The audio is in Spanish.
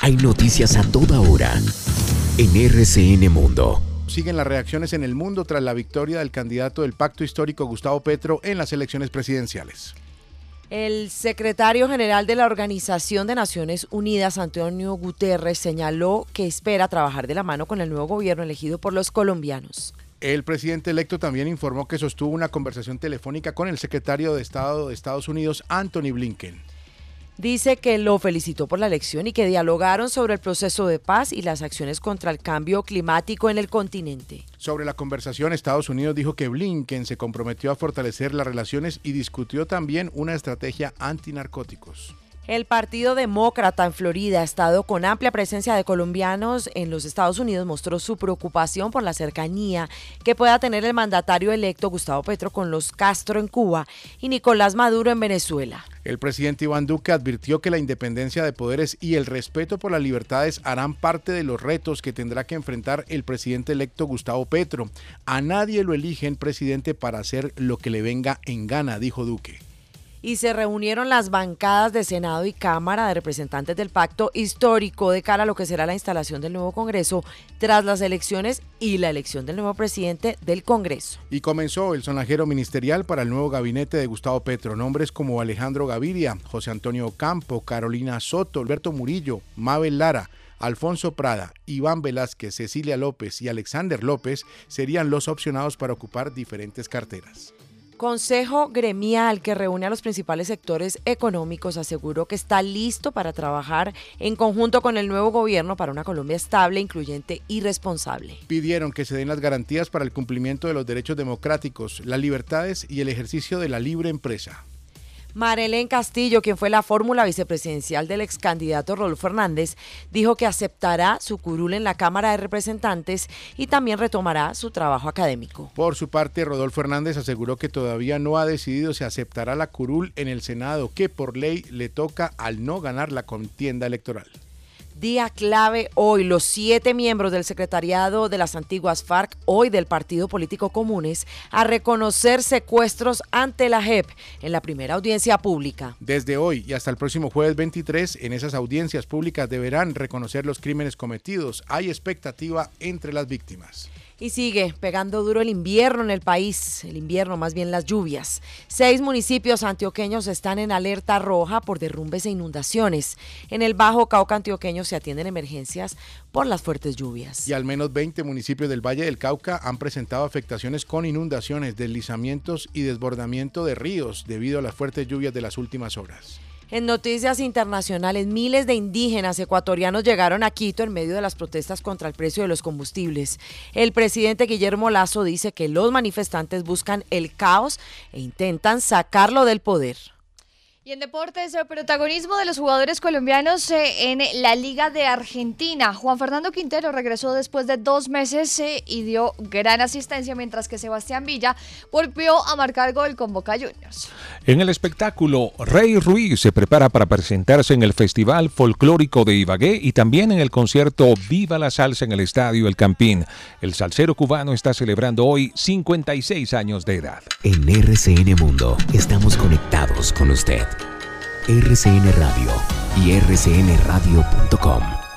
Hay noticias a toda hora en RCN Mundo. Siguen las reacciones en el mundo tras la victoria del candidato del pacto histórico Gustavo Petro en las elecciones presidenciales. El secretario general de la Organización de Naciones Unidas, Antonio Guterres, señaló que espera trabajar de la mano con el nuevo gobierno elegido por los colombianos. El presidente electo también informó que sostuvo una conversación telefónica con el secretario de Estado de Estados Unidos, Anthony Blinken dice que lo felicitó por la elección y que dialogaron sobre el proceso de paz y las acciones contra el cambio climático en el continente. Sobre la conversación, Estados Unidos dijo que Blinken se comprometió a fortalecer las relaciones y discutió también una estrategia antinarcóticos. El Partido Demócrata en Florida, estado con amplia presencia de colombianos en los Estados Unidos, mostró su preocupación por la cercanía que pueda tener el mandatario electo Gustavo Petro con los Castro en Cuba y Nicolás Maduro en Venezuela. El presidente Iván Duque advirtió que la independencia de poderes y el respeto por las libertades harán parte de los retos que tendrá que enfrentar el presidente electo Gustavo Petro. A nadie lo eligen presidente para hacer lo que le venga en gana, dijo Duque y se reunieron las bancadas de Senado y Cámara de Representantes del Pacto Histórico de cara a lo que será la instalación del nuevo Congreso tras las elecciones y la elección del nuevo presidente del Congreso. Y comenzó el sonajero ministerial para el nuevo gabinete de Gustavo Petro. Nombres como Alejandro Gaviria, José Antonio Campo, Carolina Soto, Alberto Murillo, Mabel Lara, Alfonso Prada, Iván Velázquez, Cecilia López y Alexander López serían los opcionados para ocupar diferentes carteras. Consejo Gremial que reúne a los principales sectores económicos aseguró que está listo para trabajar en conjunto con el nuevo gobierno para una Colombia estable, incluyente y responsable. Pidieron que se den las garantías para el cumplimiento de los derechos democráticos, las libertades y el ejercicio de la libre empresa. Marelén Castillo, quien fue la fórmula vicepresidencial del ex candidato Rodolfo Hernández, dijo que aceptará su curul en la Cámara de Representantes y también retomará su trabajo académico. Por su parte, Rodolfo Hernández aseguró que todavía no ha decidido si aceptará la curul en el Senado, que por ley le toca al no ganar la contienda electoral. Día clave hoy. Los siete miembros del secretariado de las antiguas FARC, hoy del Partido Político Comunes, a reconocer secuestros ante la JEP en la primera audiencia pública. Desde hoy y hasta el próximo jueves 23, en esas audiencias públicas deberán reconocer los crímenes cometidos. Hay expectativa entre las víctimas. Y sigue pegando duro el invierno en el país, el invierno más bien las lluvias. Seis municipios antioqueños están en alerta roja por derrumbes e inundaciones. En el Bajo Cauca antioqueño se atienden emergencias por las fuertes lluvias. Y al menos 20 municipios del Valle del Cauca han presentado afectaciones con inundaciones, deslizamientos y desbordamiento de ríos debido a las fuertes lluvias de las últimas horas. En noticias internacionales, miles de indígenas ecuatorianos llegaron a Quito en medio de las protestas contra el precio de los combustibles. El presidente Guillermo Lazo dice que los manifestantes buscan el caos e intentan sacarlo del poder. Y en deportes, el protagonismo de los jugadores colombianos eh, en la Liga de Argentina. Juan Fernando Quintero regresó después de dos meses eh, y dio gran asistencia, mientras que Sebastián Villa volvió a marcar gol con Boca Juniors. En el espectáculo, Rey Ruiz se prepara para presentarse en el Festival Folclórico de Ibagué y también en el concierto Viva la Salsa en el Estadio El Campín. El salsero cubano está celebrando hoy 56 años de edad. En RCN Mundo estamos con usted. RCN Radio y rcnradio.com.